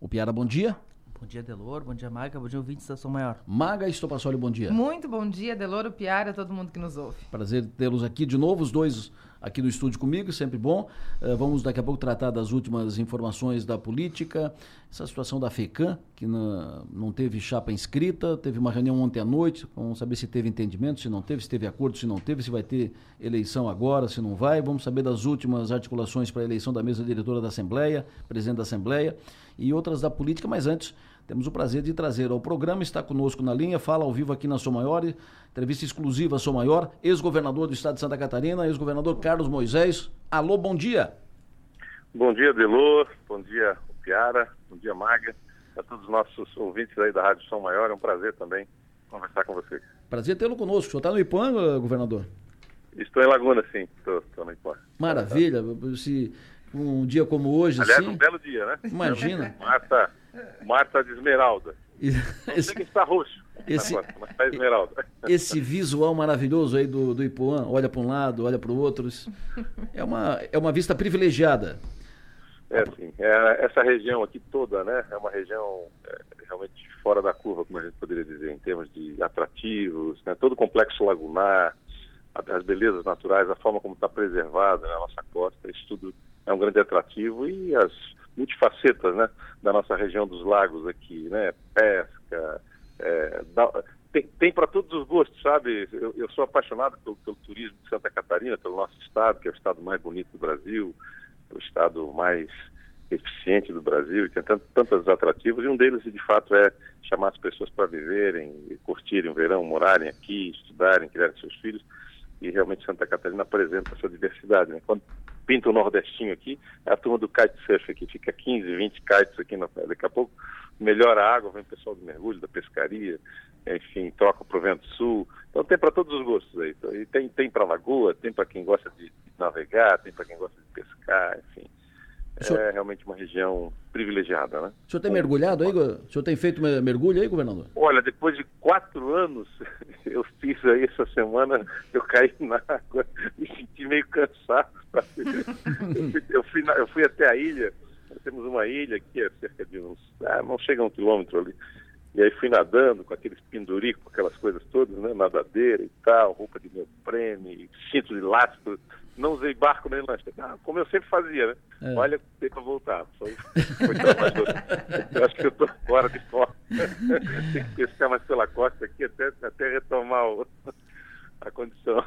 O Piara, bom dia. Bom dia, Delor. Bom dia, Maga. Bom dia, ouvintes da Estação Maior. Maga Estopassoli, bom dia. Muito bom dia, Deloro, Piara, todo mundo que nos ouve. Prazer tê-los aqui de novo, os dois aqui no estúdio comigo, sempre bom. Uh, vamos daqui a pouco tratar das últimas informações da política, essa situação da FECAM, que na, não teve chapa inscrita, teve uma reunião ontem à noite, vamos saber se teve entendimento, se não teve, se teve acordo, se não teve, se vai ter eleição agora, se não vai. Vamos saber das últimas articulações para a eleição da mesa diretora da Assembleia, presidente da Assembleia e outras da política, mas antes temos o prazer de trazer ao programa, está conosco na linha, fala ao vivo aqui na Sou Maior, entrevista exclusiva Sou Maior, ex-governador do estado de Santa Catarina, ex-governador Carlos Moisés. Alô, bom dia. Bom dia, Delor, bom dia, Piara, bom dia, Maga, a todos os nossos ouvintes aí da Rádio São Maior, é um prazer também conversar com vocês. Prazer tê-lo conosco. O senhor está no Ipan, governador? Estou em Laguna, sim, estou no Ipan. Maravilha, se um dia como hoje, Aliás, assim... um belo dia, né? Imagina. Marta, Marta de Esmeralda. Esse, que está roxo, esse, mas está Esmeralda. esse visual maravilhoso aí do, do Ipuã, olha para um lado, olha para o outro, é uma, é uma vista privilegiada. É, sim. É, essa região aqui toda, né, é uma região é, realmente fora da curva, como a gente poderia dizer, em termos de atrativos, né, todo o complexo lagunar, as belezas naturais, a forma como está preservada na nossa costa, isso tudo é um grande atrativo e as multifacetas né, da nossa região dos lagos aqui, né? Pesca, é, da, tem, tem para todos os gostos, sabe? Eu, eu sou apaixonado pelo, pelo, turismo de Santa Catarina, pelo nosso estado, que é o estado mais bonito do Brasil, o estado mais eficiente do Brasil, e tem tantos atrativos, e um deles, de fato, é chamar as pessoas para viverem, curtirem o verão, morarem aqui, estudarem, criarem seus filhos, e realmente Santa Catarina apresenta essa diversidade. Né? Quando pinta o nordestinho aqui, é a turma do kitesurf aqui, fica 15, 20 kites aqui, na, daqui a pouco melhora a água, vem o pessoal do mergulho, da pescaria, enfim, troca para o vento sul. Então tem para todos os gostos aí. E tem, tem para lagoa, tem para quem gosta de navegar, tem para quem gosta de pescar, enfim. senhor... É realmente uma região privilegiada, né? O senhor tem mergulhado aí? O senhor tem feito mergulho aí, governador? Olha, depois de quatro anos, eu fiz aí essa semana, eu caí na água, me senti meio cansado. Eu fui, na, eu fui até a ilha, temos uma ilha aqui, é cerca de uns, ah, não chega a um quilômetro ali, e aí fui nadando com aqueles penduricos, aquelas coisas todas, né, nadadeira e tal, roupa de neoprene, cinto de elástico, não usei barco nem lancha, ah, como eu sempre fazia, né? É. Olha, tem para voltar. Eu acho que eu estou fora de forma. tem que pescar mais pela costa aqui até, até retomar o, a condição.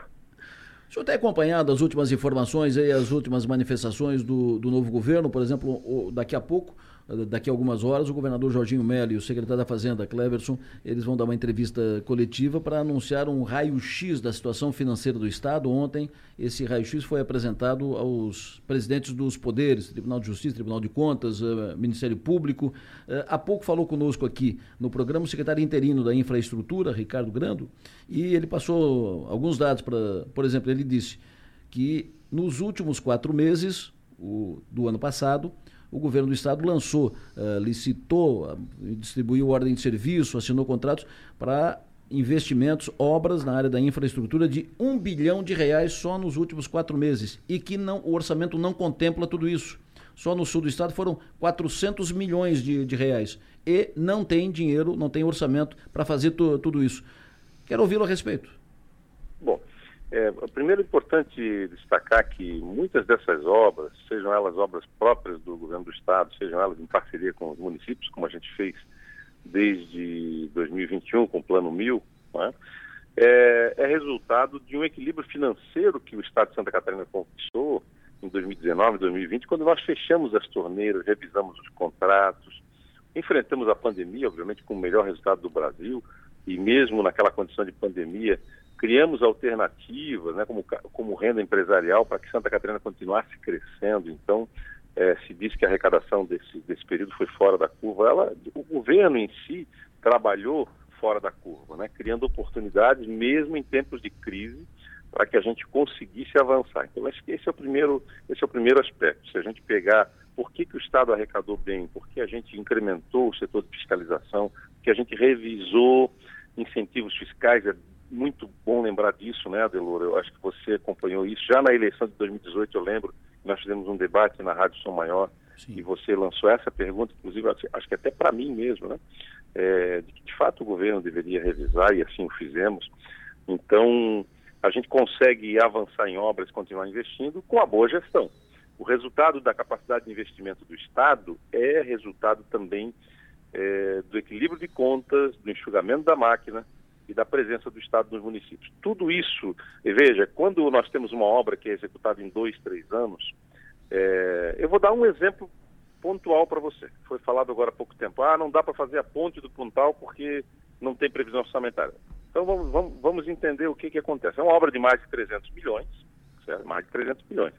O senhor tem acompanhado as últimas informações e as últimas manifestações do, do novo governo? Por exemplo, daqui a pouco, daqui a algumas horas, o governador Jorginho Melo e o secretário da Fazenda, Cleverson, eles vão dar uma entrevista coletiva para anunciar um raio-x da situação financeira do Estado. Ontem, esse raio-x foi apresentado aos presidentes dos poderes, Tribunal de Justiça, Tribunal de Contas, uh, Ministério Público. Uh, há pouco falou conosco aqui no programa o secretário interino da Infraestrutura, Ricardo Grando, e ele passou alguns dados para, por exemplo, ele disse que nos últimos quatro meses o, do ano passado, o governo do estado lançou, uh, licitou, uh, distribuiu ordem de serviço, assinou contratos para investimentos, obras na área da infraestrutura de um bilhão de reais só nos últimos quatro meses e que não, o orçamento não contempla tudo isso. Só no sul do estado foram 400 milhões de, de reais e não tem dinheiro, não tem orçamento para fazer tu, tudo isso. Quero ouvi-lo a respeito. É, primeiro é importante destacar que muitas dessas obras, sejam elas obras próprias do governo do estado, sejam elas em parceria com os municípios, como a gente fez desde 2021 com o Plano Mil, né, é, é, resultado de um equilíbrio financeiro que o estado de Santa Catarina conquistou em 2019, 2020, quando nós fechamos as torneiras, revisamos os contratos, enfrentamos a pandemia, obviamente, com o melhor resultado do Brasil, e mesmo naquela condição de pandemia, criamos alternativas, né, como, como renda empresarial, para que Santa Catarina continuasse crescendo. Então, é, se diz que a arrecadação desse, desse período foi fora da curva. Ela, o governo em si trabalhou fora da curva, né, criando oportunidades, mesmo em tempos de crise, para que a gente conseguisse avançar. Então, acho que esse é o primeiro, esse é o primeiro aspecto. Se a gente pegar por que, que o Estado arrecadou bem, por que a gente incrementou o setor de fiscalização, que a gente revisou incentivos fiscais, é muito bom lembrar disso, né, Adelor? Eu acho que você acompanhou isso. Já na eleição de 2018, eu lembro, nós fizemos um debate na Rádio Som Maior Sim. e você lançou essa pergunta, inclusive acho que até para mim mesmo, né? É, de que de fato o governo deveria revisar e assim o fizemos. Então a gente consegue avançar em obras, continuar investindo com a boa gestão. O resultado da capacidade de investimento do Estado é resultado também é, do equilíbrio de contas, do enxugamento da máquina e da presença do Estado nos municípios. Tudo isso, veja, quando nós temos uma obra que é executada em dois, três anos, é, eu vou dar um exemplo pontual para você. Foi falado agora há pouco tempo. Ah, não dá para fazer a ponte do Pontal porque não tem previsão orçamentária. Então vamos, vamos, vamos entender o que, que acontece. É uma obra de mais de 300 milhões, certo? mais de 300 milhões.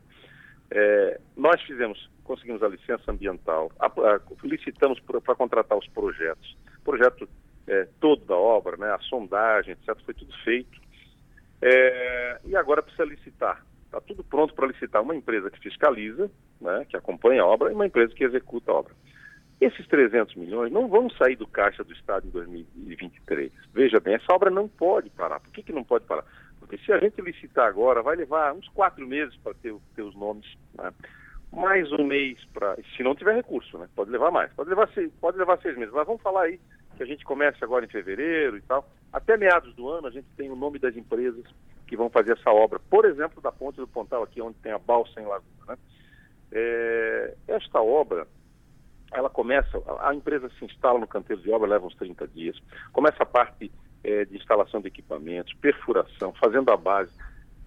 É, nós fizemos, conseguimos a licença ambiental, a, a, licitamos para contratar os projetos. Projeto é, todo da obra, né, a sondagem, etc., foi tudo feito. É, e agora precisa licitar. Está tudo pronto para licitar uma empresa que fiscaliza, né, que acompanha a obra, e uma empresa que executa a obra. Esses 300 milhões não vão sair do caixa do Estado em 2023. Veja bem, essa obra não pode parar. Por que, que não pode parar? Porque se a gente licitar agora, vai levar uns quatro meses para ter, ter, os nomes. Né? Mais um mês para. Se não tiver recurso, né? Pode levar mais. Pode levar, seis, pode levar seis meses. Mas vamos falar aí que a gente começa agora em fevereiro e tal. Até meados do ano a gente tem o nome das empresas que vão fazer essa obra. Por exemplo, da Ponte do Pontal, aqui onde tem a balsa em Laguna. Né? É, esta obra ela começa, a empresa se instala no canteiro de obra, leva uns 30 dias, começa a parte é, de instalação de equipamentos, perfuração, fazendo a base.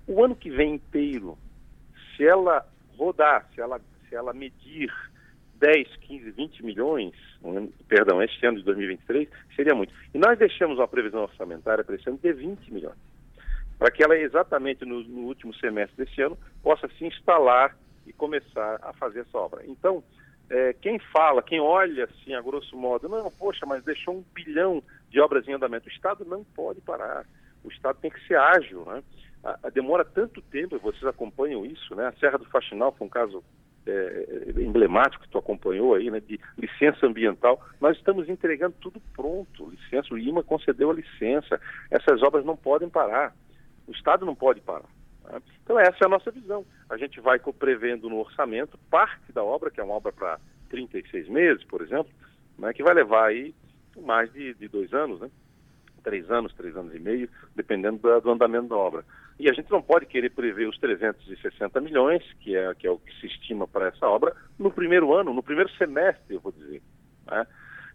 O ano que vem inteiro, se ela rodar, se ela, se ela medir 10, 15, 20 milhões, perdão, este ano de 2023, seria muito. E nós deixamos uma previsão orçamentária para esse ano de 20 milhões, para que ela exatamente no, no último semestre desse ano possa se instalar e começar a fazer essa obra. Então, é, quem fala, quem olha assim, a grosso modo, não, poxa, mas deixou um bilhão de obras em andamento. O Estado não pode parar. O Estado tem que ser ágil. Né? A, a demora tanto tempo, vocês acompanham isso, né? A Serra do Faxinal foi um caso é, emblemático que tu acompanhou aí, né? De licença ambiental. Nós estamos entregando tudo pronto. Licença, o IMA concedeu a licença. Essas obras não podem parar. O Estado não pode parar. Né? Então essa é a nossa visão. A gente vai prevendo no orçamento parte da obra, que é uma obra para 36 meses, por exemplo, né, que vai levar aí mais de, de, dois anos, né? três anos, três anos e meio, dependendo do, do, andamento da obra. E a gente não pode querer prever os 360 milhões, que é, que é o que se estima para essa obra, no primeiro ano, no primeiro semestre, eu vou dizer. Né?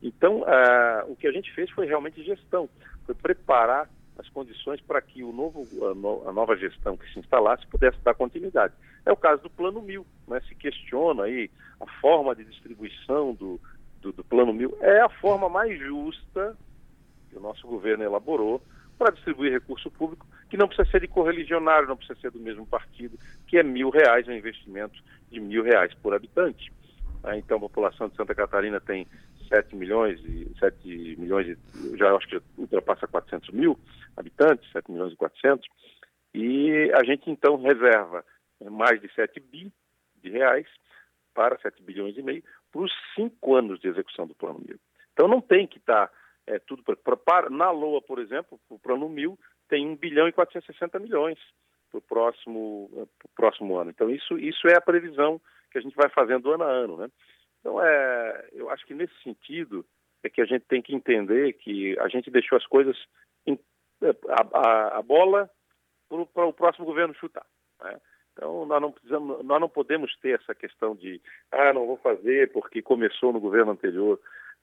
Então, uh, o que a gente fez foi realmente gestão, foi preparar as condições para que o novo, a, no, a, nova gestão que se instalasse pudesse dar continuidade. É o caso do Plano Mil, né? se questiona aí a forma de distribuição do, do, do Plano Mil. É a forma mais justa que o nosso governo elaborou para distribuir recurso público, que não precisa ser de correligionário, não precisa ser do mesmo partido, que é mil reais, um investimento de mil reais por habitante. Ah, então, a população de Santa Catarina tem 7 milhões e 7 milhões e, já acho que ultrapassa 400 mil habitantes, 7 milhões e 400, e a gente então reserva mais de 7 bi de reais para 7 bilhões e meio para os cinco anos de execução do plano mil. Então não tem que estar tá, é, tudo para na LOA, por exemplo, o plano mil tem 1 bilhão e 460 milhões para o próximo, próximo ano. Então isso, isso é a previsão que a gente vai fazendo ano a ano, né? Então, é, eu acho que nesse sentido é que a gente tem que entender que a gente deixou as coisas, em, a, a, a, bola para o próximo governo chutar. Né? Então, nós não, precisamos, nós não podemos ter essa questão de, ah, não vou fazer porque começou no governo anterior.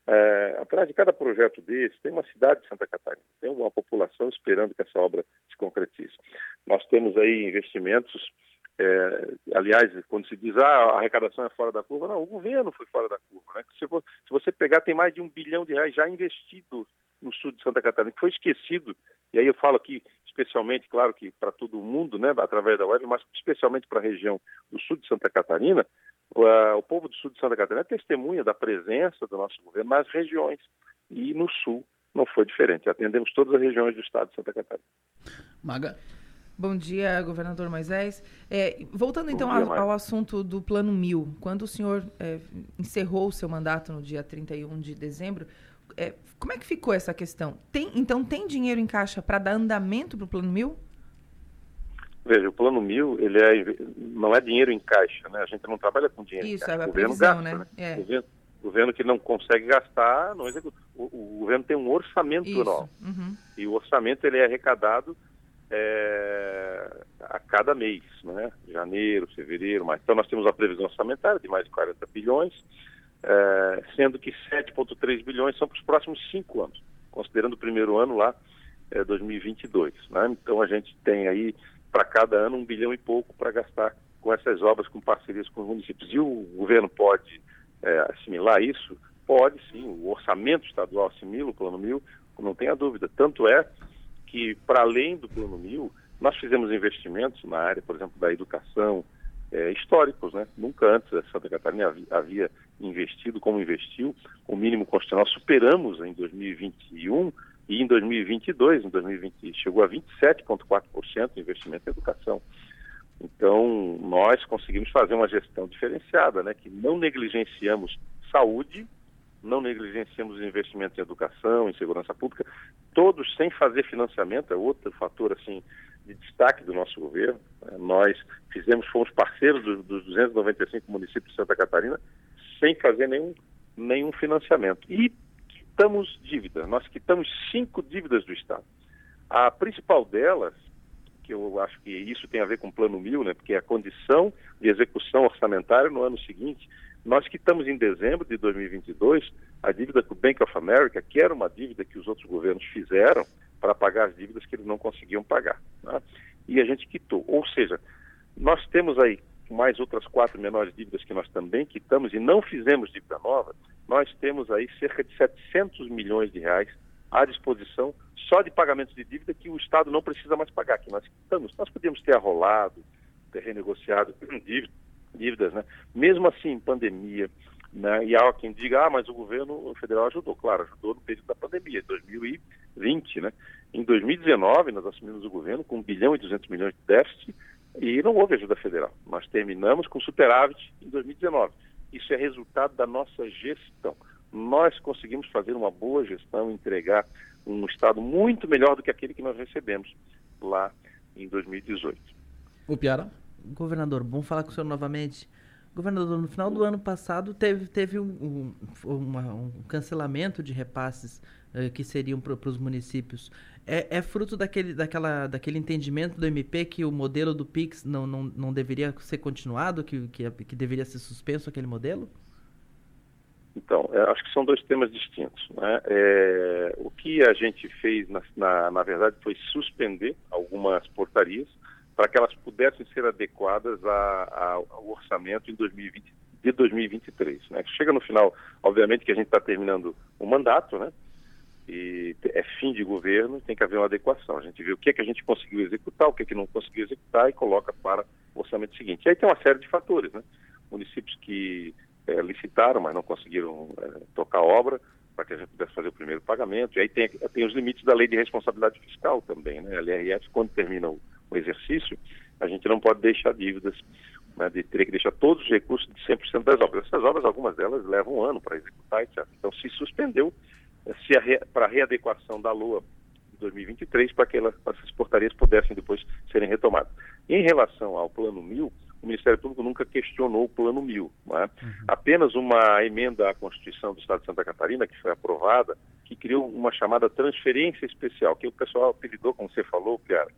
É, atrás de cada projeto desse, tem uma cidade de Santa Catarina, tem uma população esperando que essa obra se concretize. Nós temos aí investimentos é, aliás, quando se diz ah, a arrecadação é fora da curva, não, o governo foi fora da curva. Né? Se, for, se você pegar, tem mais de um bilhão de reais já investido no sul de Santa Catarina, que foi esquecido. E aí eu falo aqui especialmente, claro que para todo mundo, né, através da web, mas especialmente para a região do sul de Santa Catarina, o, o povo do sul de Santa Catarina é testemunha da presença do nosso governo nas regiões. E no sul não foi diferente. Atendemos todas as regiões do estado de Santa Catarina. Maga, Bom dia, governador Moisés. É, voltando então dia, ao, ao, assunto do Plano Mil, quando o senhor é, encerrou o seu mandato no dia 31 de dezembro, é, como é que ficou essa questão? Tem, então, tem dinheiro em caixa para dar andamento para o Plano Mil? Veja, o plano mil, ele é, não é dinheiro em caixa, né? A gente não trabalha com dinheiro Isso, em caixa. é a previsão, gasta, né? né? É. O governo, governo que não consegue gastar, não executa. O, o governo tem um orçamento Isso. anual. Uhum. E o orçamento ele é arrecadado é, a cada mês, né? Janeiro, fevereiro, mas então nós temos a previsão orçamentária de mais de 40 bilhões, é, sendo que 7,3 bilhões são para os próximos cinco anos, considerando o primeiro ano lá, é, 2022. Né? Então a gente tem aí para cada ano um bilhão e pouco para gastar com essas obras, com parcerias com os municípios. E o governo pode é, assimilar isso? Pode sim, o orçamento estadual assimila o plano mil, não tenha dúvida. Tanto é que, para além do plano mil, nós fizemos investimentos na área, por exemplo, da educação, é, históricos, né? Nunca antes Santa Catarina havia investido como investiu, o mínimo constitucional superamos em 2021 e em 2022, em 2020 chegou a 27,4% de investimento em educação. Então, nós conseguimos fazer uma gestão diferenciada, né? Que não negligenciamos saúde, não negligenciamos investimentos em educação, em segurança pública, todos sem fazer financiamento, é outro fator assim de destaque do nosso governo. né? Nós fizemos, fomos parceiros dos 295 municípios de Santa Catarina sem fazer nenhum, nenhum financiamento. E quitamos dívida, nós quitamos cinco dívidas do Estado. A principal delas, que eu acho que isso tem a ver com o Plano Mil, né, porque é a condição de execução orçamentária no ano seguinte, nós quitamos em dezembro de 2022 a dívida com o Bank of America, que era uma dívida que os outros governos fizeram para pagar as dívidas que eles não conseguiam pagar. né? E a gente quitou. Ou seja, nós temos aí mais outras quatro menores dívidas que nós também quitamos e não fizemos dívida nova, nós temos aí cerca de 700 milhões de reais à disposição só de pagamentos de dívida que o Estado não precisa mais pagar, que nós quitamos. Nós podíamos ter arrolado, ter renegociado dívida, dívidas, né? Mesmo assim, em pandemia, né? E há quem diga, ah, mas o governo federal ajudou. Claro, ajudou no período da pandemia, 2020, né? Em 2019, nós assumimos o governo com 1 bilhão e 200 milhões de déficit e não houve ajuda federal. Nós terminamos com superávit em 2019. Isso é resultado da nossa gestão. Nós conseguimos fazer uma boa gestão, entregar um Estado muito melhor do que aquele que nós recebemos lá em 2018. O Piara? Governador, bom falar com o senhor novamente. Governador, no final do ano passado teve, teve um, um, uma- um cancelamento de repasses eh, que seriam para os municípios. É, é fruto daquele, daquela, daquele entendimento do MP que o modelo do PIX não, não, não deveria ser continuado, que, que, que deveria ser suspenso aquele modelo? Então, é, acho que são dois temas distintos. Né? É, o que a gente fez, na, na, na verdade, foi suspender algumas portarias para que elas pudessem ser adequadas a- a- ao orçamento em 2020, de 2023. Né? Chega no final, obviamente que a gente está terminando o mandato, né? E é fim de governo, tem que haver uma adequação. A gente vê o que é que a gente conseguiu executar, o que é que não conseguiu executar e coloca para o orçamento seguinte. E aí tem uma série de fatores, né? Municípios que eh, licitaram, mas não conseguiram eh, tocar obra para que a gente pudesse fazer o primeiro pagamento. E aí tem, tem os limites da lei de responsabilidade fiscal também, né? A LRF, quando termina o, o exercício, a gente não pode deixar dívidas, né? De, teria que deixar todos os recursos de 100% das obras. Essas obras, algumas delas levam um ano para executar, etc. Então se suspendeu para a readequação da LOA de 2023 para que elas, essas portarias pudessem depois serem retomadas. Em relação ao Plano Mil, o Ministério Público nunca questionou o Plano Mil. não é? Apenas uma emenda à Constituição do Estado de Santa Catarina, que foi aprovada, que criou uma chamada transferência especial, que o pessoal apelidou, como você falou, Piara,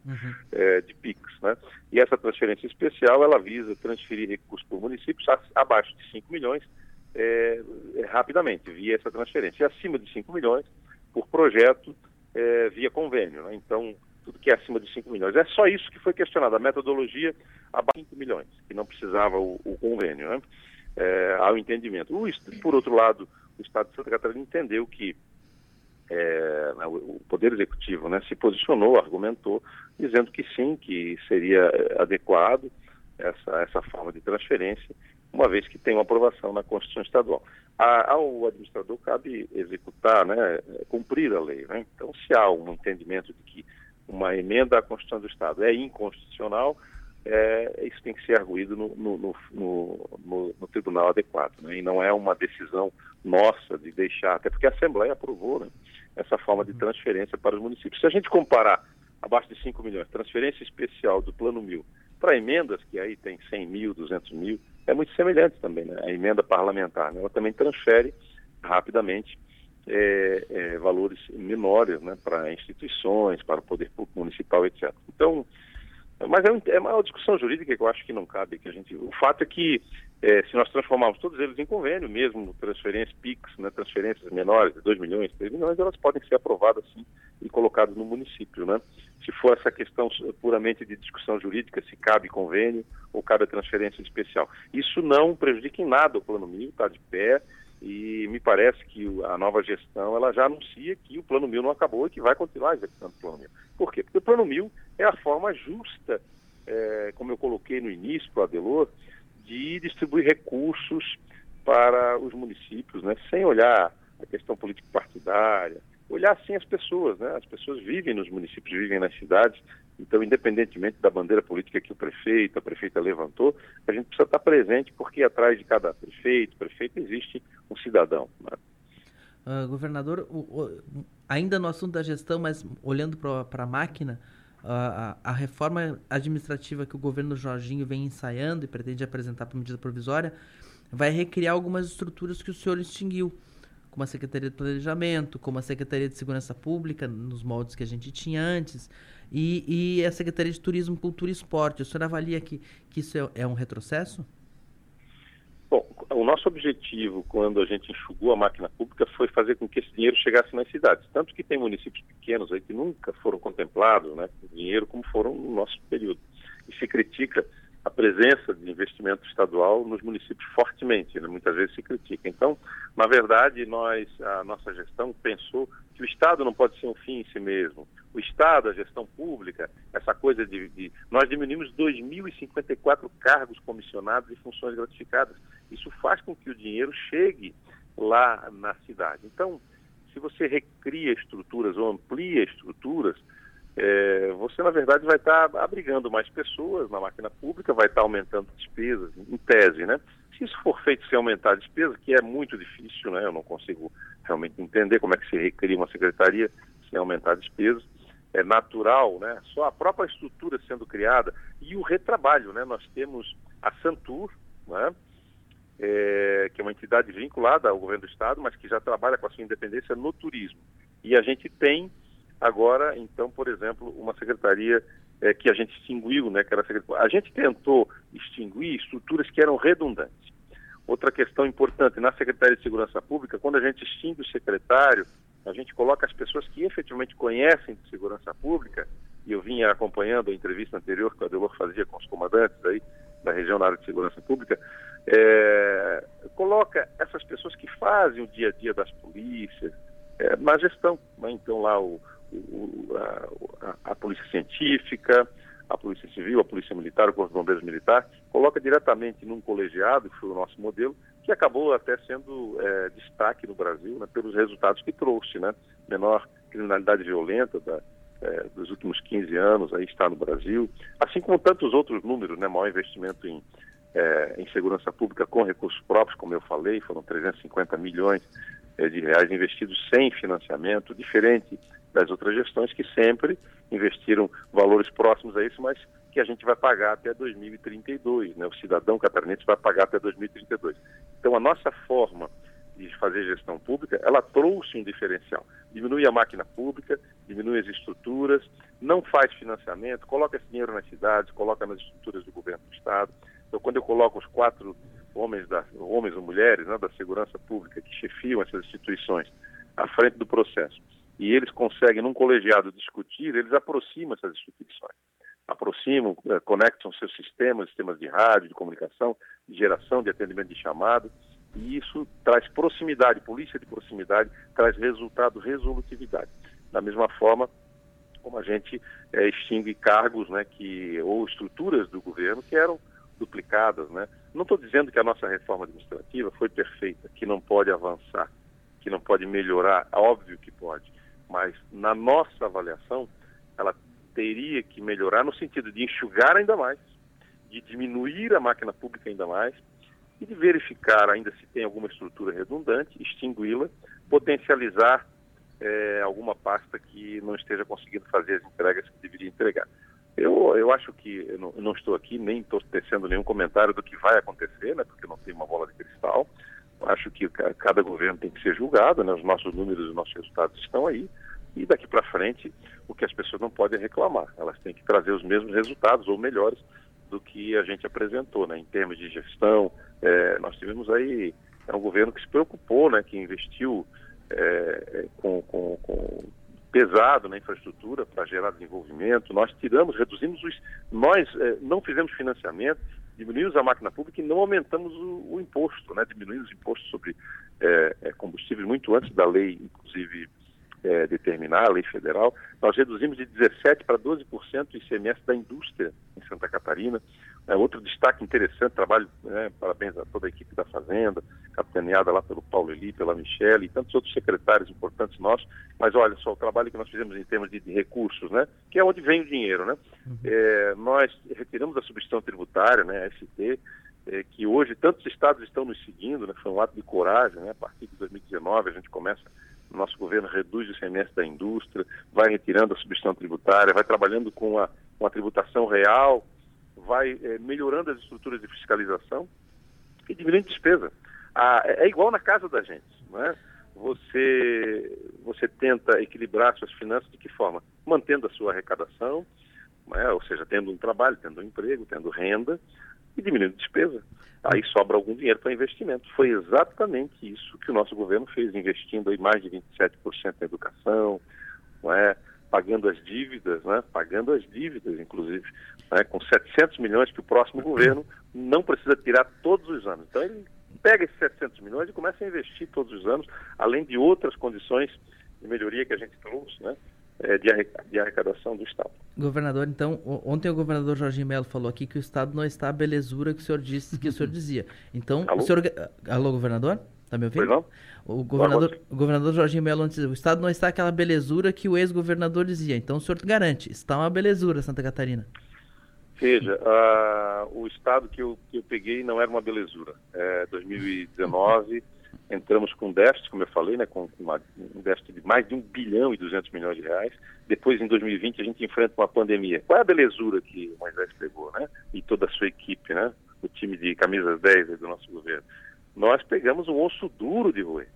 é, de PIX. Né? E essa transferência especial, ela visa transferir recursos por municípios abaixo de 5 milhões é, é, rapidamente, via essa transferência. E acima de 5 milhões, por projeto, é, via convênio. né? Então, tudo que é acima de 5 milhões. É só isso que foi questionado, a metodologia abaixo de 5 milhões, que não precisava o, o convênio, né? É, ao entendimento. O por outro lado, o Estado de Santa Catarina entendeu que é, né, o Poder Executivo né, se posicionou, argumentou, dizendo que sim, que seria eh, adequado essa, essa forma de transferência, uma vez que tem uma aprovação na Constituição Estadual. A, ao administrador cabe executar, né, cumprir a lei. Né? Então, se há um entendimento de que uma emenda à Constituição do Estado é inconstitucional, é, isso tem que ser arguído no, no, no, no, tribunal adequado. Né? E não é uma decisão nossa de deixar, até porque a Assembleia aprovou né, essa forma de transferência para os municípios. Se a gente comparar abaixo de 5 milhões, transferência especial do Plano Mil para emendas, que aí tem 100 mil, 200 mil, é muito semelhante também, né? A emenda parlamentar, né? ela também transfere rapidamente é, é, valores menores né, para instituições, para o poder público municipal, etc. Então, mas é, é uma discussão jurídica que eu acho que não cabe. Que a gente, o fato é que é, se nós transformarmos todos eles em convênio, mesmo transferências PIX, né, transferências menores de 2 milhões, 3 milhões, elas podem ser aprovadas sim e colocadas no município. Né? Se for essa questão puramente de discussão jurídica, se cabe convênio ou cabe a transferência especial. Isso não prejudica em nada o Plano Mil, está de pé, e me parece que a nova gestão ela já anuncia que o Plano Mil não acabou e que vai continuar executando o Plano Mil. Por quê? Porque o Plano Mil é a forma justa, é, como eu coloquei no início para o Adelor, de distribuir recursos para os municípios, né, sem olhar a questão político-partidária, olhar sim as pessoas, né? As pessoas vivem nos municípios, vivem nas cidades, então, independentemente da bandeira política que o prefeito, a prefeita levantou, a gente precisa estar presente porque atrás de cada prefeito, prefeito existe um cidadão. Né? Uh, governador, o, o, ainda no assunto da gestão, mas olhando para a máquina, a, a, reforma administrativa que o governo Jorginho vem ensaiando e pretende apresentar por medida provisória vai recriar algumas estruturas que o senhor extinguiu, como a Secretaria de Planejamento, como a Secretaria de Segurança Pública, nos moldes que a gente tinha antes, e, e a Secretaria de Turismo, Cultura e Esporte. O senhor avalia que, que isso é, é um retrocesso? O nosso objetivo quando a gente enxugou a máquina pública foi fazer com que esse dinheiro chegasse nas cidades. Tanto que tem municípios pequenos aí que nunca foram contemplados, né, com dinheiro como foram no nosso período. E se critica a presença de investimento estadual nos municípios fortemente, né? muitas vezes se critica. Então, na verdade, nós, a nossa gestão pensou que o Estado não pode ser um fim em si mesmo. O Estado, a gestão pública, essa coisa de... de nós diminuímos 2.054 cargos comissionados e funções gratificadas. Isso faz com que o dinheiro chegue lá na cidade. Então, se você recria estruturas ou amplia estruturas, é, você na verdade vai estar abrigando mais pessoas na máquina pública, vai estar aumentando despesas, em tese, né? Se isso for feito sem aumentar a despesa, que é muito difícil, né? Eu não consigo realmente entender como é que se recria uma secretaria sem aumentar despesas. É natural, né? Só a própria estrutura sendo criada e o retrabalho, né? Nós temos a Santur, né? É, que é uma entidade vinculada ao governo do estado, mas que já trabalha com a sua independência no turismo. E a gente tem Agora, então, por exemplo, uma secretaria é, que a gente extinguiu, né, que era a, a gente tentou extinguir estruturas que eram redundantes. Outra questão importante, na Secretaria de Segurança Pública, quando a gente extingue o secretário, a gente coloca as pessoas que efetivamente conhecem de segurança pública, e eu vinha acompanhando a entrevista anterior que o Adelor fazia com os comandantes aí da região na área de segurança pública, é, coloca essas pessoas que fazem o dia a dia das polícias, é, na gestão. Né? Então lá o, a, a, Polícia Científica, a Polícia Civil, a Polícia Militar, o Corpo de Bombeiros Militar, coloca diretamente num colegiado, que foi o nosso modelo, que acabou até sendo é, destaque no Brasil né, pelos resultados que trouxe, né? Menor criminalidade violenta da, é, dos últimos 15 anos aí está no Brasil, assim como tantos outros números, né? Maior investimento em, é, em segurança pública com recursos próprios, como eu falei, foram 350 milhões é, de reais investidos sem financiamento, diferente das outras gestões que sempre investiram valores próximos a isso, mas que a gente vai pagar até 2032, né? O cidadão catarinense vai pagar até 2032. Então a nossa forma de fazer gestão pública, ela trouxe um diferencial. Diminui a máquina pública, diminui as estruturas, não faz financiamento, coloca esse dinheiro nas cidades, coloca nas estruturas do governo do Estado. Então, quando eu coloco os quatro homens, da, homens ou mulheres né, da segurança pública que chefiam essas instituições à frente do processo, e eles conseguem, num colegiado, discutir, eles aproximam essas instituições. Aproximam, eh, conectam seus sistemas, sistemas de rádio, de comunicação, de geração, de atendimento de chamado, e isso traz proximidade, polícia de proximidade, traz resultado, resolutividade. Da mesma forma como a gente é, extingue cargos né, que, ou estruturas do governo que eram duplicadas. Né? Não estou dizendo que a nossa reforma administrativa foi perfeita, que não pode avançar, que não pode melhorar, óbvio que pode mas na nossa avaliação, ela teria que melhorar no sentido de enxugar ainda mais, de diminuir a máquina pública ainda mais e de verificar ainda se tem alguma estrutura redundante, extingui-la, potencializar é, alguma pasta que não esteja conseguindo fazer as entregas que deveria entregar. Eu, eu acho que, eu não, eu não estou aqui nem estou tecendo nenhum comentário do que vai acontecer, né, porque não tem uma bola de cristal. Acho que cada governo tem que ser julgado, né, os nossos números, os nossos resultados estão aí. E daqui para frente, o que as pessoas não podem reclamar, elas têm que trazer os mesmos resultados ou melhores do que a gente apresentou, né, em termos de gestão. É, nós tivemos aí é um governo que se preocupou, né, que investiu é, com, com, com, pesado na infraestrutura para gerar desenvolvimento. Nós tiramos, reduzimos os. Nós é, não fizemos financiamento, diminuímos a máquina pública e não aumentamos o, o imposto, né? Diminuímos o imposto sobre é, é combustíveis muito antes da lei, inclusive, é, determinar, a lei federal. Nós reduzimos de 17% para 12% o ICMS da indústria em Santa Catarina. É, outro destaque interessante, trabalho, né, parabéns a toda a equipe da Fazenda, capitaneada lá pelo Paulo Eli, pela Michelle e tantos outros secretários importantes nossos. Mas olha só, o trabalho que nós fizemos em termos de, de recursos, né, que é onde vem o dinheiro. Né? Uhum. É, nós retiramos a substituição tributária, né, a ST, é, que hoje tantos estados estão nos seguindo, né, foi um ato de coragem. Né, a partir de 2019 a gente começa o nosso governo reduz o ICMS da indústria, vai retirando a substituição tributária, vai trabalhando com a, com a tributação real, vai é, melhorando as estruturas de fiscalização e diminuindo despesa. Ah, é igual na casa da gente, não é? Você, você tenta equilibrar suas finanças de que forma? Mantendo a sua arrecadação, é? ou seja, tendo um trabalho, tendo um emprego, tendo renda e diminuindo despesa. Aí sobra algum dinheiro para investimento. Foi exatamente isso que o nosso governo fez, investindo aí mais de 27% na educação, não é? Pagando as dívidas, né? pagando as dívidas, inclusive, né? com 700 milhões que o próximo governo não precisa tirar todos os anos. Então ele pega esses 700 milhões e começa a investir todos os anos, além de outras condições de melhoria que a gente trouxe, né? É, de arrecadação do Estado. Governador, então, ontem o governador Jorginho Melo falou aqui que o Estado não está a belezura que o senhor disse que o senhor dizia. Então, Alô? o senhor... Alô, governador? Está me ouvindo? Pois não? O governador, o governador Jorginho Melo disse, o Estado não está aquela belezura que o ex-governador dizia. Então o senhor garante, está uma belezura Santa Catarina. Veja, uh, o Estado que eu, que eu peguei não era uma belezura. É, 2019, entramos com déficit, como eu falei, né, com uma, um déficit de mais de 1 bilhão e 200 milhões de reais. Depois, em 2020, a gente enfrenta uma pandemia. Qual é a belezura que o Moisés pegou, né? E toda a sua equipe, né? O time de camisas 10 do nosso governo nós pegamos um osso duro de roer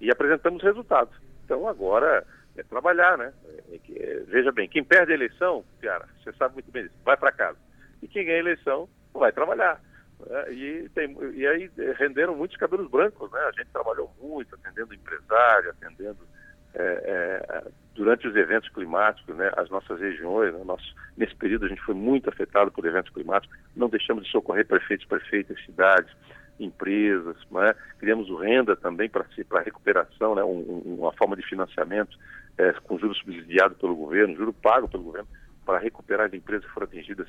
e apresentamos resultados. Então agora é trabalhar, né? É, é, veja bem, quem perde a eleição, Piara, você sabe muito bem disso, vai para casa. E quem ganha a eleição vai trabalhar. Né? E, tem, e aí renderam muitos cabelos brancos, né? A gente trabalhou muito, atendendo empresário, atendendo é, é, durante os eventos climáticos, né, as nossas regiões, né, nosso, nesse período a gente foi muito afetado por eventos climáticos, não deixamos de socorrer prefeitos, prefeitas, cidades, empresas, né? criamos o renda também para para recuperação, né? Um, uma forma de financiamento é, com juros subsidiado pelo governo, juro pago pelo governo, para recuperar as empresas que foram atingidas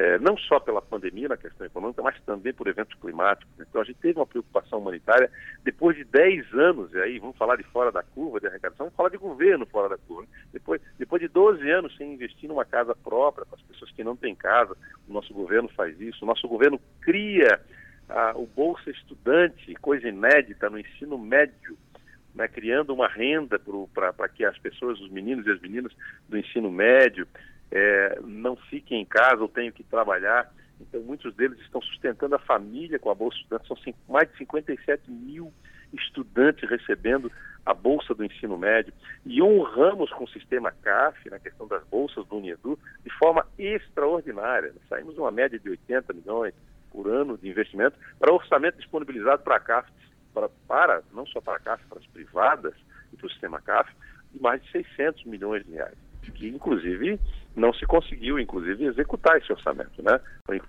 é, não só pela pandemia na questão econômica, mas também por eventos climáticos. Então a gente teve uma preocupação humanitária depois de 10 anos, e aí vamos falar de fora da curva de arrecadação, vamos falar de governo fora da curva. Depois, depois de 12 anos sem investir numa casa própria para as pessoas que não têm casa, o nosso governo faz isso, o nosso governo cria a, o Bolsa Estudante, coisa inédita no ensino médio, né, criando uma renda para que as pessoas, os meninos e as meninas do ensino médio, é, não fiquem em casa ou tenham que trabalhar. Então, muitos deles estão sustentando a família com a Bolsa Estudante. São mais de 57 mil estudantes recebendo a Bolsa do Ensino Médio. E honramos com o sistema CAF, na questão das bolsas do Uniedu, de forma extraordinária. Saímos uma média de 80 milhões, por ano de investimento para orçamento disponibilizado para a CAF, para, para, não só para a CAF, para as privadas e para o sistema CAF, de mais de 600 milhões de reais, que inclusive não se conseguiu, inclusive, executar esse orçamento, né?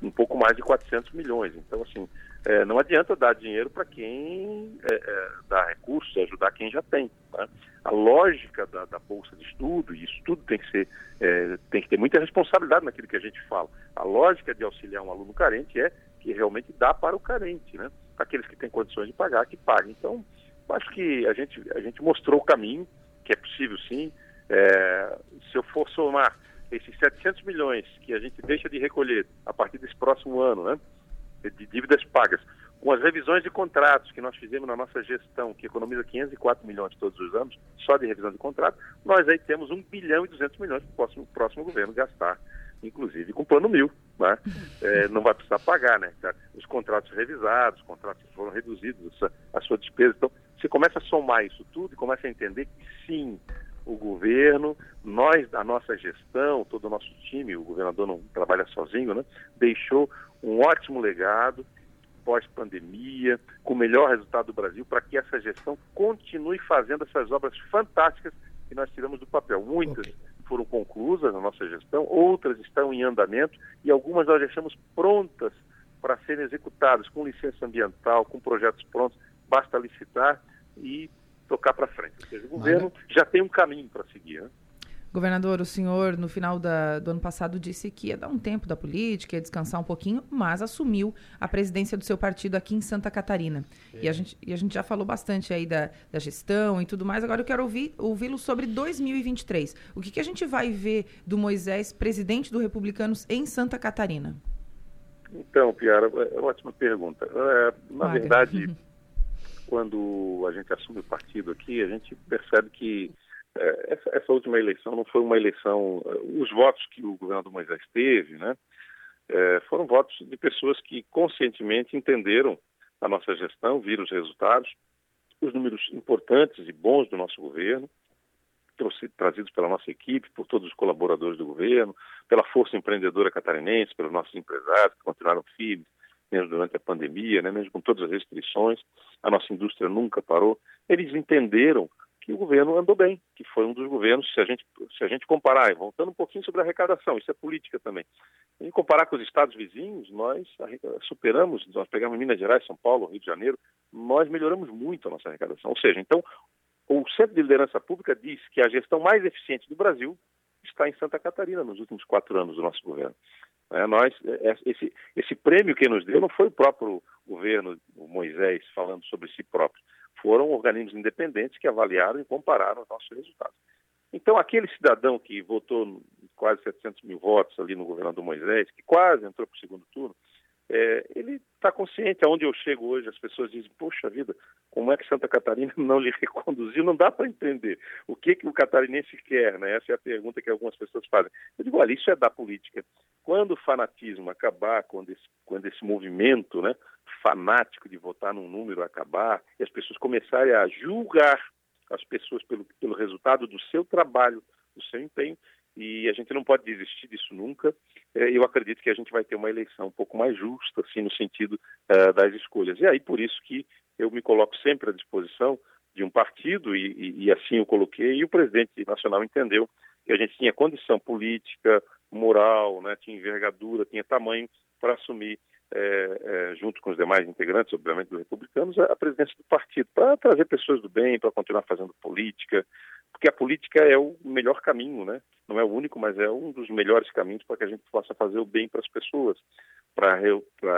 Um pouco mais de 400 milhões. Então, assim, é, não adianta dar dinheiro para quem é, é, dá recursos, ajudar quem já tem. Né? A lógica da, da, bolsa de estudo, e isso tudo tem que ser, é, tem que ter muita responsabilidade naquilo que a gente fala. A lógica de auxiliar um aluno carente é que realmente dá para o carente, né? Aqueles que têm condições de pagar, que paguem. Então, acho que a gente, a gente mostrou o caminho, que é possível sim. É, se eu for somar esses 700 milhões que a gente deixa de recolher a partir desse próximo ano, né? De dívidas pagas, com as revisões de contratos que nós fizemos na nossa gestão, que economiza 504 milhões todos os anos, só de revisão de contrato, nós aí temos 1 bilhão e 200 milhões para o próximo, próximo governo gastar, inclusive com plano mil. Né? É, não vai precisar pagar, né? Os contratos revisados, os contratos que foram reduzidos, a sua despesa. Então, você começa a somar isso tudo e começa a entender que sim, o governo, nós, a nossa gestão, todo o nosso time, o governador não trabalha sozinho, né? Deixou um ótimo legado pós-pandemia, com o melhor resultado do Brasil, para que essa gestão continue fazendo essas obras fantásticas que nós tiramos do papel. Muitas okay. Foram conclusas na nossa gestão, outras estão em andamento e algumas nós deixamos prontas para serem executadas com licença ambiental, com projetos prontos. Basta licitar e tocar para frente. Ou seja, o governo já tem um caminho para seguir. Né? Governador, o senhor, no final da, do ano passado, disse que ia dar um tempo da política, ia descansar um pouquinho, mas assumiu a presidência do seu partido aqui em Santa Catarina. É. E, a gente, e a gente já falou bastante aí da, da gestão e tudo mais. Agora eu quero ouvir, ouvi-lo sobre 2023. O que, que a gente vai ver do Moisés, presidente do Republicanos, em Santa Catarina? Então, Piara, é ótima pergunta. É, na verdade, quando a gente assume o partido aqui, a gente percebe que é, essa, essa, última eleição não foi uma eleição. Eh, os votos que o governador Moisés teve, né, é, foram votos de pessoas que conscientemente entenderam a nossa gestão, viram os resultados, os números importantes e bons do nosso governo, trazidos pela nossa equipe, por todos os colaboradores do governo, pela força empreendedora catarinense, pelos nossos empresários que continuaram firmes, mesmo durante a pandemia, né, mesmo com todas as restrições, a nossa indústria nunca parou. Eles entenderam que o governo andou bem, que foi um dos governos, se a gente, se a gente comparar, voltando um pouquinho sobre a arrecadação, isso é política também. Em comparar com os estados vizinhos, nós superamos, nós pegamos Minas Gerais, São Paulo, Rio de Janeiro, nós melhoramos muito a nossa arrecadação. Ou seja, então, o Centro de Liderança Pública diz que a gestão mais eficiente do Brasil está em Santa Catarina nos últimos quatro anos do nosso governo. É, nós, é, esse, esse prêmio que nos deu não foi o próprio governo, o Moisés, falando sobre si próprio foram organismos independentes que avaliaram e compararam os nossos resultados. Então, aquele cidadão que votou quase 700 mil votos ali no governador Moisés, que quase entrou para o segundo turno, é, ele está consciente. Aonde eu chego hoje, as pessoas dizem: Poxa vida, como é que Santa Catarina não lhe reconduziu? Não dá para entender. O que, que o catarinense quer? Né? Essa é a pergunta que algumas pessoas fazem. Eu digo: olha, isso é da política. Quando o fanatismo acabar, quando esse, quando esse movimento né, fanático de votar num número acabar, e as pessoas começarem a julgar as pessoas pelo, pelo resultado do seu trabalho, do seu empenho, e a gente não pode desistir disso nunca. É, eu acredito que a gente vai ter uma eleição um pouco mais justa, assim, no sentido uh, das escolhas. E aí, por isso que eu me coloco sempre à disposição de um partido, e, e, e assim eu coloquei, e o presidente nacional entendeu que a gente tinha condição política, moral, né, tinha envergadura, tinha tamanho para assumir é, é, junto com os demais integrantes, obviamente, dos republicanos, a presidência do partido, para trazer pessoas do bem, para continuar fazendo política, porque a política é o melhor caminho, né? Não é o único, mas é um dos melhores caminhos para que a gente possa fazer o bem para as pessoas, para re,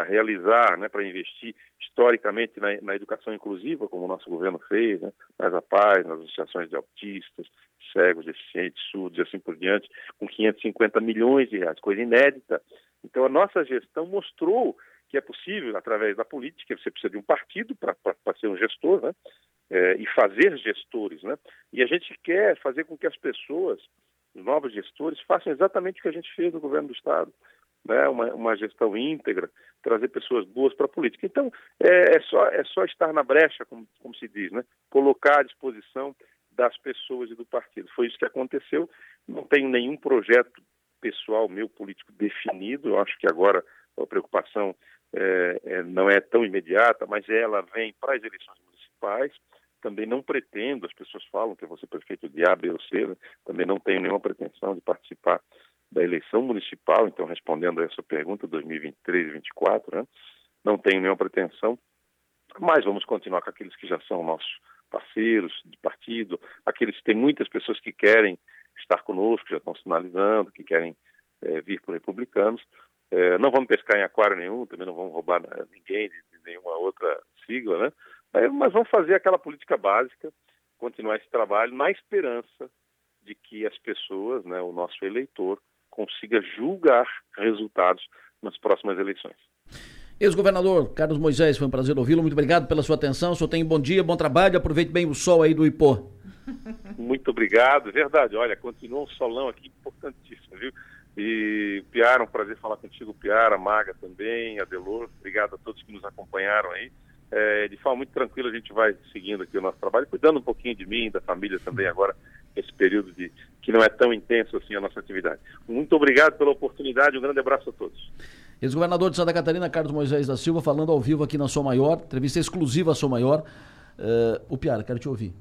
realizar, né, para investir historicamente na, na, educação inclusiva, como o nosso governo fez, né, nas APAES, nas associações de autistas, cegos, deficientes, surdos e assim por diante, com 550 milhões de reais, coisa inédita. Então, a nossa gestão mostrou que é possível, através da política, você precisa de um partido para ser um gestor, né? É, e fazer gestores, né? E a gente quer fazer com que as pessoas, os novos gestores, façam exatamente o que a gente fez no governo do Estado, né? Uma, uma gestão íntegra, trazer pessoas boas para a política. Então, é, é, só, é só estar na brecha, como, como se diz, né? Colocar à disposição das pessoas e do partido. Foi isso que aconteceu. Não tenho nenhum projeto pessoal meu político definido. Eu acho que agora a preocupação é, é, não é tão imediata, mas ela vem para as eleições municipais. Também não pretendo, as pessoas falam que eu vou ser prefeito de A, B ou C, né? também não tenho nenhuma pretensão de participar da eleição municipal, então respondendo a essa pergunta, 2023 e 2024, né? não tenho nenhuma pretensão, mas vamos continuar com aqueles que já são nossos parceiros de partido, aqueles que tem muitas pessoas que querem estar conosco, já estão sinalizando que querem é, vir por republicanos. É, não vamos pescar em aquário nenhum, também não vamos roubar né, ninguém de, de nenhuma outra sigla, né? É, mas vamos fazer aquela política básica, continuar esse trabalho na esperança de que as pessoas, né, o nosso eleitor, consiga julgar resultados nas próximas eleições. Ex-governador Carlos Moisés, foi um prazer ouvi-lo. Muito obrigado pela sua atenção. O senhor tem bom dia, bom trabalho. Aproveite bem o sol aí do Ipô. Muito obrigado. Verdade, olha, continua um solão aqui importantíssimo, viu? E Piara, um prazer falar contigo, Piara, Maga também, Adelor. Obrigado a todos que nos acompanharam aí. É, de forma muito tranquila a gente vai seguindo aqui o nosso trabalho, cuidando um pouquinho de mim, da família também agora, esse período de que não é tão intenso assim a nossa atividade. Muito obrigado pela oportunidade, um grande abraço a todos. Ex-governador de Santa Catarina, Carlos Moisés da Silva, falando ao vivo aqui na Sou Maior, entrevista exclusiva à Sou Maior. Uh, o Piara, quero te ouvir.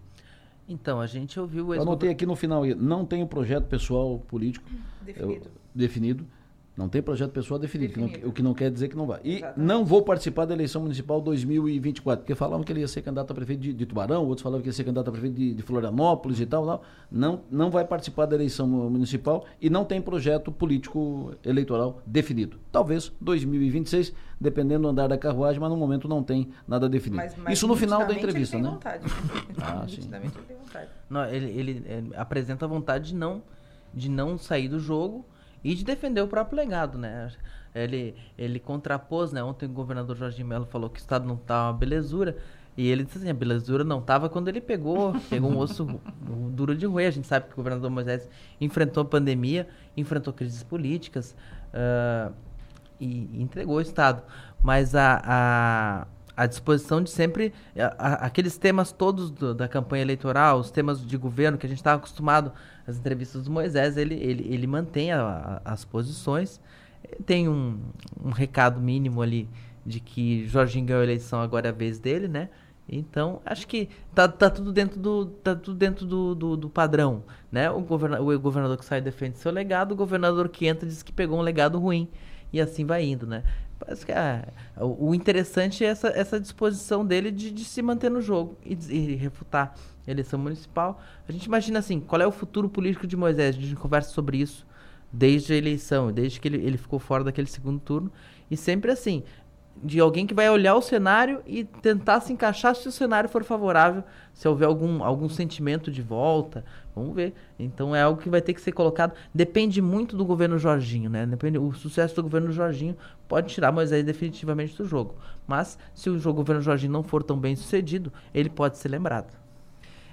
Então, a gente ouviu o ex Eu anotei aqui no final, não tem um projeto pessoal político definido. Eu, definido não tem projeto pessoal definido, definido. Que não, o que não quer dizer que não vai. E Exatamente. não vou participar da eleição municipal 2024, porque falavam que ele ia ser candidato a prefeito de, de Tubarão, outros falavam que ia ser candidato a prefeito de, de Florianópolis e tal, tal. Não, não vai participar da eleição municipal e não tem projeto político eleitoral definido. Talvez 2026, dependendo do andar da carruagem, mas no momento não tem nada definido. Mas, mas Isso no final da entrevista, ele tem né? Vontade, ah, sim. ele tem vontade. Não, ele, ele, ele apresenta a vontade de não, de não sair do jogo e de defender o próprio legado, né? Ele, ele contrapôs, né? Ontem o governador Jorge Melo falou que o Estado não tá uma belezura. E ele disse assim, a belezura não estava quando ele pegou, pegou um osso duro de roer. A gente sabe que o governador Moisés enfrentou a pandemia, enfrentou crises políticas uh, e, entregou o Estado. Mas a, a, a disposição de sempre... A, a, aqueles temas todos do, da campanha eleitoral, os temas de governo que a gente estava acostumado as entrevistas do Moisés, ele, ele, ele mantém a, a, as posições. Tem um, um recado mínimo ali de que Jorginho ganhou a eleição, agora é a vez dele, né? Então, acho que tá, tá tudo dentro do, tá tudo dentro do, do, do padrão, né? O, governador, o governador que sai defende seu legado, o governador que entra diz que pegou um legado ruim e assim vai indo, né? Parece que ah, o interessante é essa, essa disposição dele de, de se manter no jogo e, e refutar eleição municipal. A gente imagina assim, qual é o futuro político de Moisés? A gente conversa sobre isso desde a eleição, desde que ele, ele ficou fora daquele segundo turno. E sempre assim, de alguém que vai olhar o cenário e tentar se encaixar se o cenário for favorável, se houver algum, algum sentimento de volta. Vamos ver. Então é algo que vai ter que ser colocado. Depende muito do governo Jorginho, né? Depende, o sucesso do governo Jorginho pode tirar Moisés definitivamente do jogo. Mas se o governo Jorginho não for tão bem sucedido, ele pode ser lembrado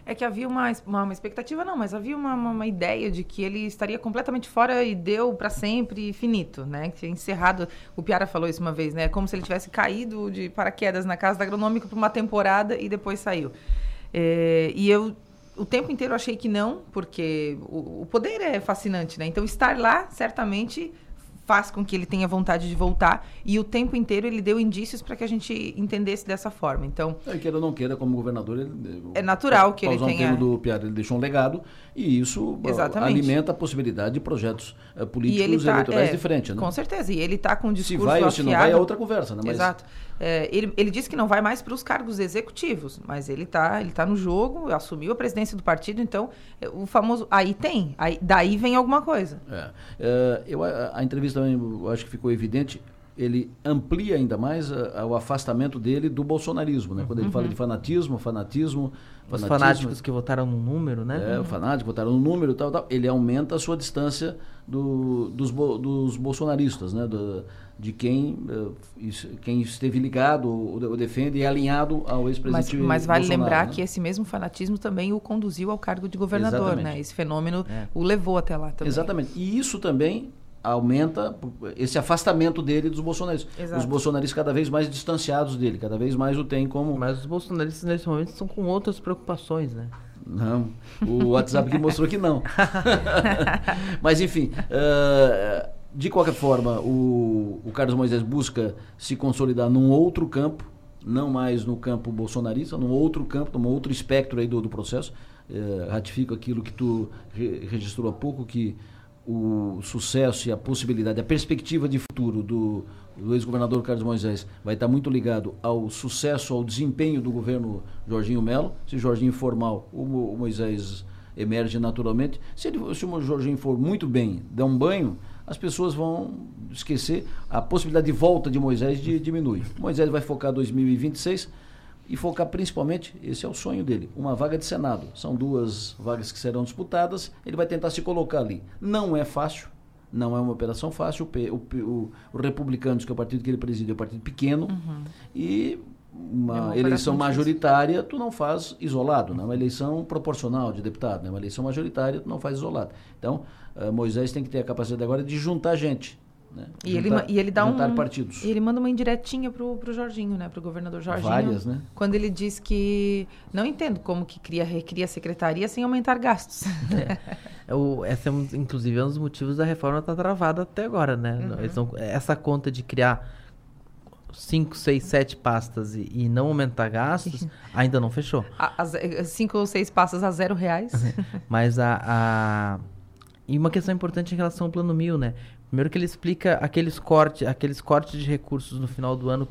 é que havia uma, uma, uma expectativa, não, mas havia uma, uma, uma, ideia de que ele estaria completamente fora e deu para sempre finito, né? Que encerrado. O Piara falou isso uma vez, né? Como se ele tivesse caído de paraquedas na casa da agronômica por uma temporada e depois saiu. É, e eu o tempo inteiro achei que não, porque o, o poder é fascinante, né? Então estar lá certamente faz com que ele tenha vontade de voltar e o tempo inteiro ele deu indícios para que a gente entendesse dessa forma. Então, é, queira ou não queira, como governador, ele, é natural que ele tenha. Um do Piara, ele deixou um legado e isso Exatamente. alimenta a possibilidade de projetos uh, políticos tá, eleitorais é, diferentes. Né? Com certeza. E ele está com o discurso Se vai ou se não vai é outra conversa, né? Mas... Exato. É, ele, ele disse que não vai mais para os cargos executivos, mas ele está ele tá no jogo, assumiu a presidência do partido, então é, o famoso aí tem, aí, daí vem alguma coisa. É, é eu, a, a entrevista também, acho que ficou evidente, ele amplia ainda mais a, a, o afastamento dele do bolsonarismo, né? Quando ele uhum. fala de fanatismo, fanatismo, os fanáticos que votaram no número, né? É, o fanático votaram no número, tal, tal. Ele aumenta a sua distância do, dos, dos bolsonaristas, né? Do, de quem, eh, quem esteve ligado ou defende e alinhado ao ex-presidente Mas, mas vale Bolsonaro, lembrar né? que esse mesmo fanatismo também o conduziu ao cargo de governador, Exatamente. né? Esse fenômeno é. o levou até lá também. Exatamente. E isso também aumenta esse afastamento dele dos bolsonaristas. Exato. Os bolsonaristas cada vez mais distanciados dele, cada vez mais o tem como... Mas os bolsonaristas nesse momento estão com outras preocupações, né? Não, o WhatsApp que mostrou que não. Mas enfim, uh, de qualquer forma, o, o Carlos Moisés busca se consolidar num outro campo, não mais no campo bolsonarista, num outro campo, num outro espectro aí do, do processo. É, ratifico aquilo que tu re, registrou há pouco, que o sucesso e a possibilidade, a perspectiva de futuro do, do ex-governador Carlos Moisés vai estar muito ligado ao sucesso, ao desempenho do governo Jorginho Melo. Se Jorginho for mal, o, Moisés emerge naturalmente. Se, ele, se o Jorginho for muito bem, dá um banho, as pessoas vão esquecer a possibilidade de volta de Moisés de, diminui. Moisés vai focar 2026 e focar principalmente, esse é o sonho dele, uma vaga de Senado. São duas vagas que serão disputadas, ele vai tentar se colocar ali. Não é fácil, Não é uma operação fácil. O, o, o, o Republicanos, que é o partido que ele preside, é um partido pequeno. Uhum. E uma, é uma eleição majoritária tu não faz isolado, não é uma eleição proporcional de deputado, é uma eleição majoritária tu não faz isolado. Então, uh, Moisés tem que ter a capacidade agora de juntar gente. Né? E, juntar, ele, e ele dá um partidos. ele manda uma indiretinha pro, pro Jorginho, né? Pro governador Jorginho. Várias, né? Quando ele diz que não entendo como que cria, recria a secretaria sem aumentar gastos. É. o, essa é, inclusive, é um dos motivos da reforma estar tá travada até agora, né? Uhum. essa conta de criar 5, 6, 7 pastas e, e, não aumentar gastos, ainda não fechou. 5 ou 6 pastas a zero reais. Mas a, a, E uma questão importante em relação ao plano mil, né? Primeiro que ele explica aqueles cortes, aqueles cortes de recursos no final do ano,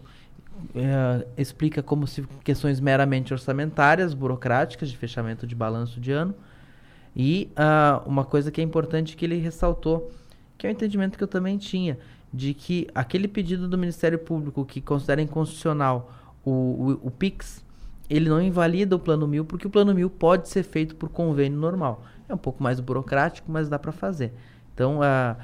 é, explica como se questões meramente orçamentárias, burocráticas, de fechamento de balanço de ano. E uh, uma coisa que é importante que ele ressaltou, que é o entendimento que eu também tinha, de que aquele pedido do Ministério Público que considera inconstitucional o, o, o PIX, ele não invalida o plano mil, porque o plano mil pode ser feito por convênio normal. É um pouco mais burocrático, mas dá para fazer. Então, uh,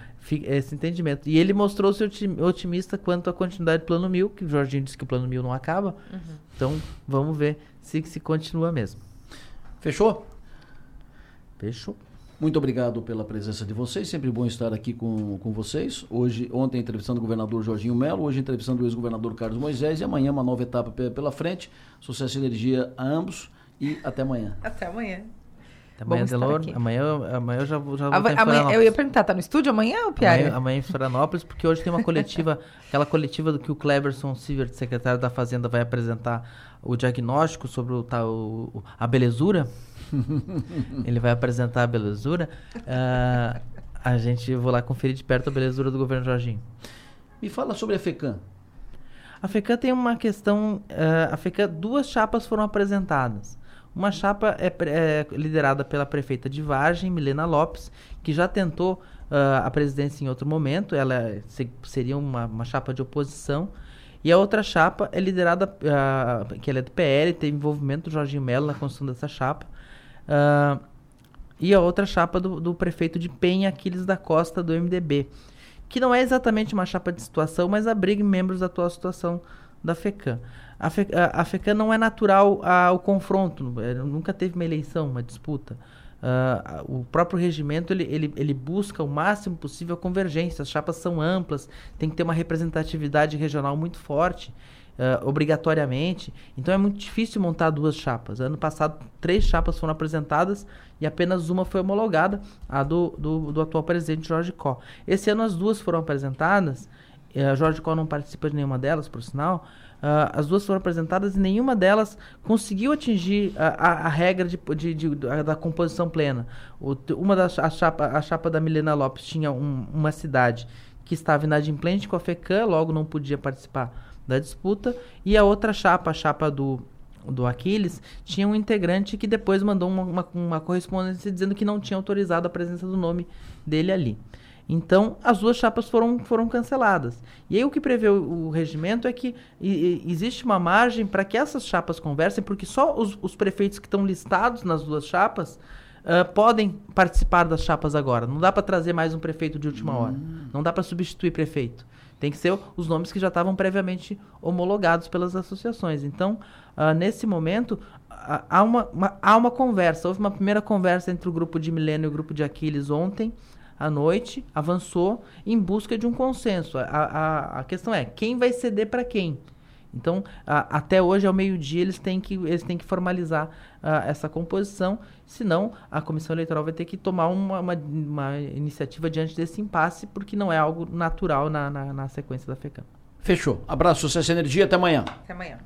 esse entendimento. E ele mostrou-se otimista quanto à continuidade do plano mil, que o Jorginho disse que o plano mil não acaba. Uhum. Então, vamos ver se, se continua mesmo. Fechou? Fechou. Muito obrigado pela presença de vocês, sempre bom estar aqui com, com vocês. Hoje, ontem entrevistando o governador Jorginho Melo, hoje entrevistando o ex-governador Carlos Moisés e amanhã uma nova etapa pela frente. Sucesso e energia a ambos e até amanhã. Até amanhã. Amanhã, Delor, amanhã, amanhã eu já, já vou amanhã, Eu ia perguntar, tá no estúdio amanhã ou Pierre? Amanhã, amanhã em Florianópolis, porque hoje tem uma coletiva, aquela coletiva do que o Cleverson Silver, secretário da Fazenda, vai apresentar o diagnóstico sobre o, tá, o a belezura. Ele vai apresentar a belezura. Uh, a gente vou lá conferir de perto a belezura do governo Jorginho. Me fala sobre a FECAM. A FECAM tem uma questão. Uh, a FECAM, duas chapas foram apresentadas. Uma chapa é, é, liderada pela prefeita de Vargem, Milena Lopes, que já tentou uh, a presidência em outro momento. Ela se, seria uma, uma, chapa de oposição. E a outra chapa é liderada, uh, que ela é do PL, teve envolvimento do Jorginho Mello na construção dessa chapa. Uh, e a outra chapa do, do, prefeito de Penha, Aquiles da Costa, do MDB. Que não é exatamente uma chapa de situação, mas abriga membros da atual situação da FECAM. A, Fe, a, FECAM não é natural ao confronto, é, nunca teve uma eleição, uma disputa. Uh, o próprio regimento ele, ele, ele busca o máximo possível a convergência. As chapas são amplas, tem que ter uma representatividade regional muito forte, uh, obrigatoriamente. Então é muito difícil montar duas chapas. Ano passado, três chapas foram apresentadas e apenas uma foi homologada, a do, do, do atual presidente Jorge Có. Esse ano as duas foram apresentadas. Uh, Jorge Có não participa de nenhuma delas, por sinal. Uh, as duas foram apresentadas e nenhuma delas conseguiu atingir a, a, a regra de, de, de, da composição plena. O, uma das a chapa, a chapa da Milena Lopes tinha um, uma cidade que estava inadimplente com a FECAM, logo não podia participar da disputa, e a outra chapa, a chapa do, do Aquiles, tinha um integrante que depois mandou uma, uma, uma correspondência dizendo que não tinha autorizado a presença do nome dele ali. Então, as duas chapas foram, foram canceladas. E aí o que prevê o, o regimento é que e, e, existe uma margem para que essas chapas conversem, porque só os, os prefeitos que estão listados nas duas chapas uh, podem participar das chapas agora. Não dá para trazer mais um prefeito de última hum. hora. Não dá para substituir prefeito. Tem que ser os nomes que já estavam previamente homologados pelas associações. Então, uh, nesse momento, há, uma, uma, há uma conversa. Houve uma primeira conversa entre o grupo de Milênio e o grupo de Aquiles ontem à noite, avançou em busca de um consenso. A, a, a questão é quem vai ceder para quem. Então, a, até hoje, ao meio-dia, eles têm que, eles têm que formalizar essa composição, senão a comissão eleitoral vai ter que tomar uma, uma, uma, iniciativa diante desse impasse, porque não é algo natural na, na, na sequência da FECAM. Fechou. Abraço, sucesso e energia. Até amanhã. Até amanhã.